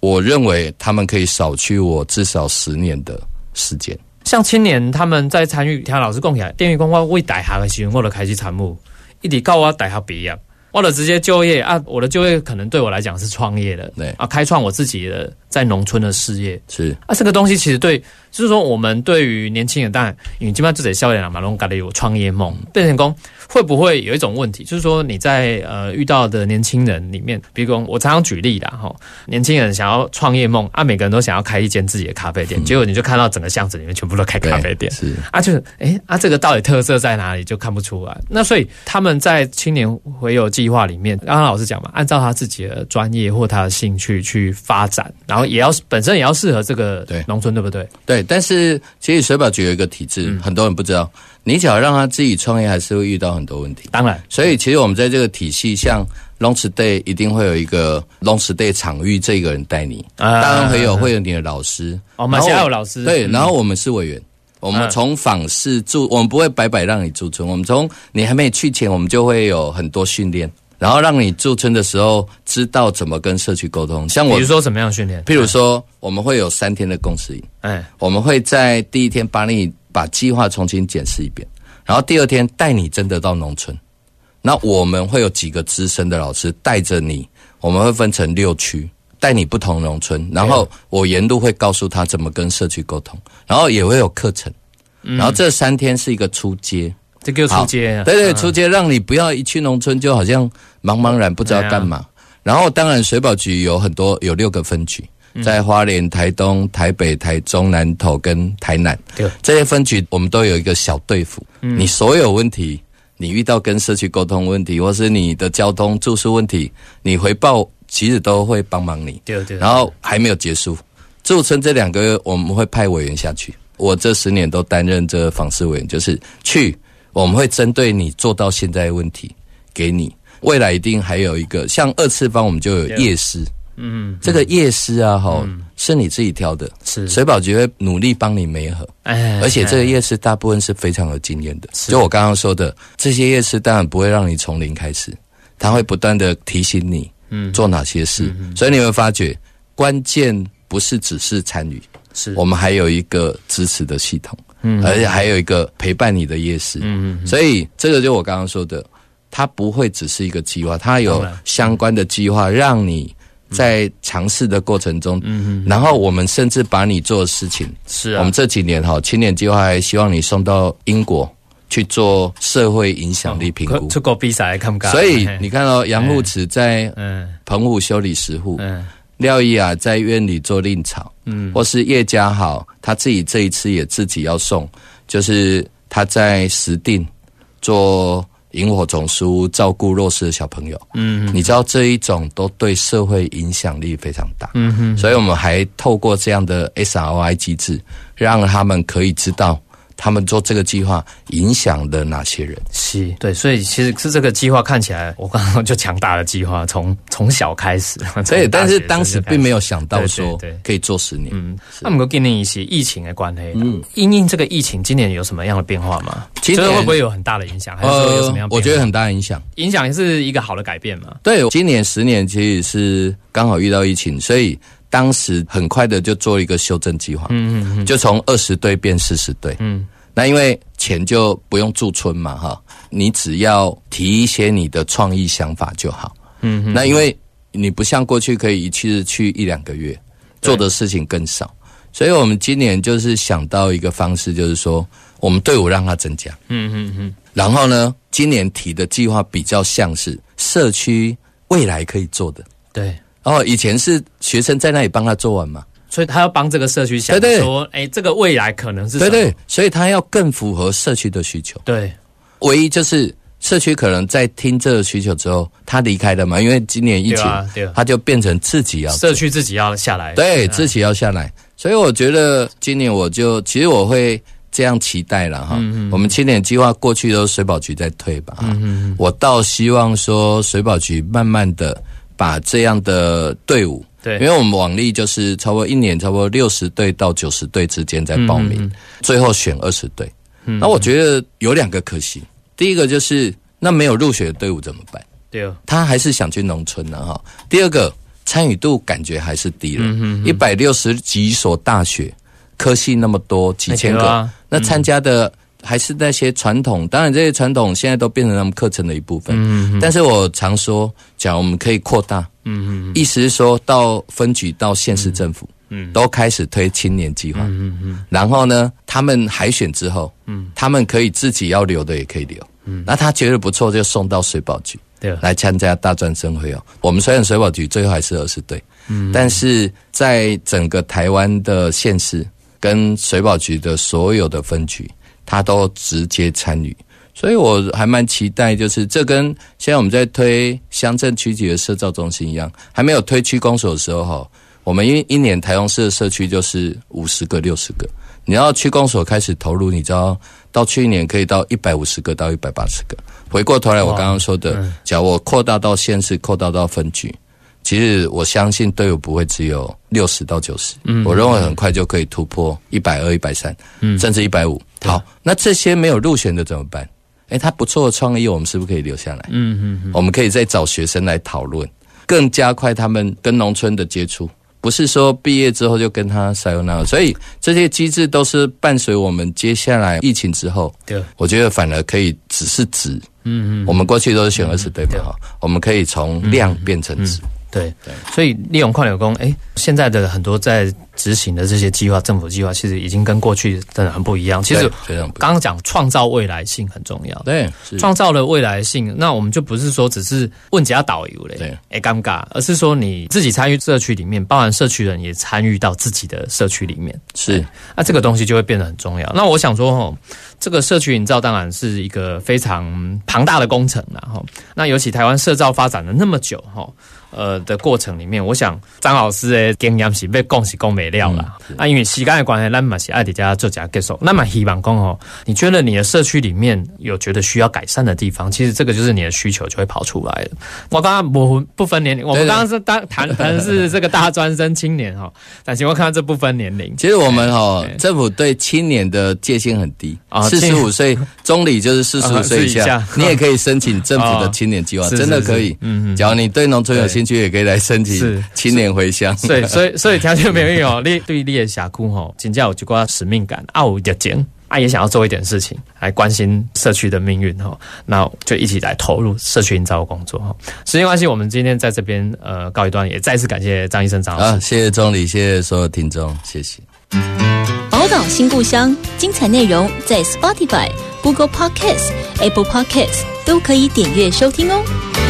S2: 我认为他们可以少去我至少十年的时间。
S1: 像青年他们在参与，听老师讲起来，电鱼讲我为大学的时候，我就开始参与，一直到我大学毕业，我的直接就业啊，我的就业可能对我来讲是创业的，
S2: 对
S1: 啊，开创我自己的在农村的事业
S2: 是
S1: 啊，这个东西其实对，就是说我们对于年轻人，当然，因为基本上自己笑脸了嘛，龙家的有创业梦，变成功。会不会有一种问题，就是说你在呃遇到的年轻人里面，比如说我常常举例的哈，年轻人想要创业梦啊，每个人都想要开一间自己的咖啡店，结果你就看到整个巷子里面全部都开咖啡店，
S2: 是
S1: 啊，就是哎啊，这个到底特色在哪里就看不出来。那所以他们在青年回游计划里面，刚刚老师讲嘛，按照他自己的专业或他的兴趣去发展，然后也要本身也要适合这个
S2: 对。
S1: 农村，对不对？
S2: 对，但是其实水保局有一个体制，很多人不知道，你只要让他自己创业，还是会遇到很多问题。
S1: 当然，
S2: 所以其实我们在这个体系，像 Launch Day 一定会有一个 Launch Day 场域，这个人带你，
S1: 啊。
S2: 当然会有会有你的老师，
S1: 哦，马
S2: 然后
S1: 西亚有老师。
S2: 对，
S1: 嗯。
S2: 然后我们是委员。我们
S1: 嗯
S2: 从访视住，我们不会白白让你驻村，我们从你还没去前，我们就会有很多训练，然后让你驻村的时候知道怎么跟社区沟通。像我
S1: 比如，说什么样的训练？
S2: 譬如说，我们会有三天的共识营，
S1: 哎，
S2: 我们会在第一天帮你把计划重新检视一遍，然后第二天带你真的到农村。那我们会有几个资深的老师带着你，我们会分成六区，带你不同农村，然后我沿路会告诉他怎么跟社区沟通，然后也会有课程，然后这三天是一个出街，
S1: 这个出街啊，
S2: 对对，
S1: 嗯
S2: 出街让你不要一去农村就好像茫茫然不知道干嘛。然后当然水保局有很多有六个分局，在花莲、台东、台北、台中、南投跟台南
S1: 对
S2: 这些分局，我们都有一个小队服。你所有问题，你遇到跟社区沟通问题，或是你的交通住宿问题，你回报其实都会帮忙你。
S1: 对对，
S2: 然后还没有结束，驻村这两个月我们会派委员下去。我这十年都担任这访视委员，就是去我们会针对你做到现在的问题给你，未来一定还有一个像二次方我们就有夜师，
S1: 嗯，
S2: 这个夜师啊哈、是你自己挑的，
S1: 是。
S2: 水保局会努力帮你媒合。
S1: 哎
S2: 而且这个夜市大部分是非常有经验的，就我刚刚说的，这些夜市当然不会让你从零开始，他会不断的提醒你，嗯，做哪些事，所以你会发觉，关键不是只是参与，
S1: 是。
S2: 我们还有一个支持的系统，嗯，而且还有一个陪伴你的夜市，嗯嗯，所以这个就我刚刚说的，它不会只是一个计划，它有相关的计划让你。在尝试的过程中，嗯然后我们甚至把你做的事情，
S1: 是啊。
S2: 我们，这几年哈青年计划还希望你送到英国去做社会影响力评估，
S1: 出国比赛看不看？
S2: 所以你看到杨护慈在
S1: 嗯
S2: 澎湖修理石户，
S1: 嗯
S2: 廖一雅在院里做令草，嗯，或是叶家好他自己这一次也自己要送，就是他在石定做萤火虫书，照顾弱势的小朋友，嗯，你知道这一种都对社会影响力非常大，嗯哼，所以我们还透过这样的 SROI 机制，让他们可以知道他们做这个计划影响了哪些人。
S1: 是对，所以其实是这个计划看起来，我刚刚就强大的计划，从 (laughs) 从小开始，(laughs)
S2: 对，但是当时并没
S1: 有。
S2: 想到说可以做十年。
S1: 嗯，那么个今年一些疫情的关系，嗯，因应这个疫情，今年有什么样的变化吗？
S2: 今年
S1: 就是会不会有很大的影响？还是说有什么样
S2: 我觉得很大影响。
S1: 影响是一个好的改变嘛。
S2: 对，今年十年其实是刚好遇到疫情，所以当时很快的就做了一个修正计划，嗯嗯嗯，就从二十队变四十队，嗯，那因为钱就不用驻村嘛，哈，你只要提一些你的创意想法就好，嗯嗯，那因为你不像过去可以一次去一两个月，做的事情更少，所以我们今年就是想到一个方式，就是说我们队伍让它增加，
S1: 嗯嗯嗯，
S2: 然后呢，今年提的计划比较像是社区未来可以做的。
S1: 对。
S2: 哦，以前是学生在那里帮他做完嘛，
S1: 所以他要帮这个社区想说，哎，这个未来可能是什么？
S2: 对对，所以他要更符合社区的需求。
S1: 对。
S2: 唯一就是社区可能在听这个需求之后，他离开了嘛，因为今年疫情，
S1: 啊啊。
S2: 他就变成自己要
S1: 社区自己要下来，
S2: 对
S1: 嗯。
S2: 自己要下来。所以我觉得今年我就其实我会这样期待了哈。我们青年计划过去都是水保局在推吧，我倒希望说水保局慢慢的把这样的队伍，
S1: 对
S2: 因为我们往例就是差不多一年差不多六十队到九十队之间在报名，最后选二十队。那我觉得有两个可惜，第一个就是那没有入选的队伍怎么办？
S1: 对哦，
S2: 他还是想去农村的哈。第二个参与度感觉还是低了，
S1: 嗯
S2: 一百六十几所大学，科系那么多，几千个，那参加的还是那些传统，当然这些传统现在都变成他们课程的一部分。
S1: 嗯
S2: 但是我常说，讲我们可以扩大，
S1: 嗯嗯
S2: 意思是说到分局到县市政府，
S1: 嗯
S2: 都开始推青年计划。
S1: 嗯嗯
S2: 然后呢，他们海选之后，
S1: 嗯
S2: 他们可以自己要留的也可以留。嗯那他觉得不错，就送到水保局。
S1: 对
S2: 来参加大专生会哦。我们虽然水保局最后还是二十队，嗯，但是在整个台湾的县市跟水保局的所有的分局，他都直接参与。所以我还蛮期待，就是这跟现在我们在推乡镇区级的社造中心一样，还没有推区公所的时候哈，我们一一年台中市的社区就是五十个、六十个，你要区公所开始投入，你知道到去年可以到一百五十个到一百八十个。回过头来，我刚刚说的，假如我扩大到县市，扩大到分局，其实我相信队伍不会只有六十到九十、嗯我认为很快就可以突破一百二、一百三，甚至一百五。好，那这些没有入选的怎么办？诶，他不错的创意，我们是不是可以留下来？
S1: 嗯嗯嗯
S2: 我们可以再找学生来讨论，更加快他们跟农村的接触。不是说毕业之后就跟他 s a y 所以这些机制都是伴随我们接下来疫情之后，
S1: 对，
S2: 我觉得反而可以只是值。
S1: 嗯嗯
S2: 我们过去都是选二十对嘛哈，我们可以从量变成质。
S1: 对对，所以利用矿流工，哎，现在的很多在执行的这些计划，政府计划其实已经跟过去真的很不一样。其实刚刚讲创造未来性很重要，
S2: 对，是
S1: 创造了未来性，那我们就不是说只是问家导游嘞，
S2: 对，
S1: 哎尴尬，而是说你自己参与社区里面，包含社区人也参与到自己的社区里面，
S2: 是
S1: 那这个东西就会变得很重要。那我想说，哦，这个社区营造当然是一个非常庞大的工程啦，哈。那尤其台湾社造发展了那么久，哈。呃的过程里面，我想张老师的经验是被恭喜恭没料啦。啊，因为时间的关系，那么是爱迪家做假结束。那么希望讲哦，你觉得你的社区里面有觉得需要改善的地方，其实这个就是你的需求就会跑出来了。我刚刚不不分年龄，我们刚刚是当谈谈的是这个大专生青年哈，但是我看到这不分年龄。
S2: 其实我们哈
S1: 对，
S2: 政府对青年的界限很低
S1: 啊，
S2: 四十五岁中里就是四十五岁以
S1: 下
S2: 下，你也可以申请政府的青年计划，真的可以。
S1: 嗯嗯
S2: 只要你对农村有
S1: 对
S2: 兴趣，也可以来申
S1: 是
S2: 请青年回乡。
S1: 所以，所以，所以条件朋友哦，你对你的峡谷吼，真正有一挂使命感，啊，有热情，啊，也想要做一点事情来关心社区的命运哈，那就一起来投入社区营造的工作哈。时间关系，我们今天在这边呃告一段，也再次感谢张医生张老师。
S2: 啊，谢谢钟理，谢谢所有听众，谢谢。
S5: 宝岛新故乡，精彩内容在 Spotify、Google Podcasts、Apple Podcasts 都可以点阅收听哦。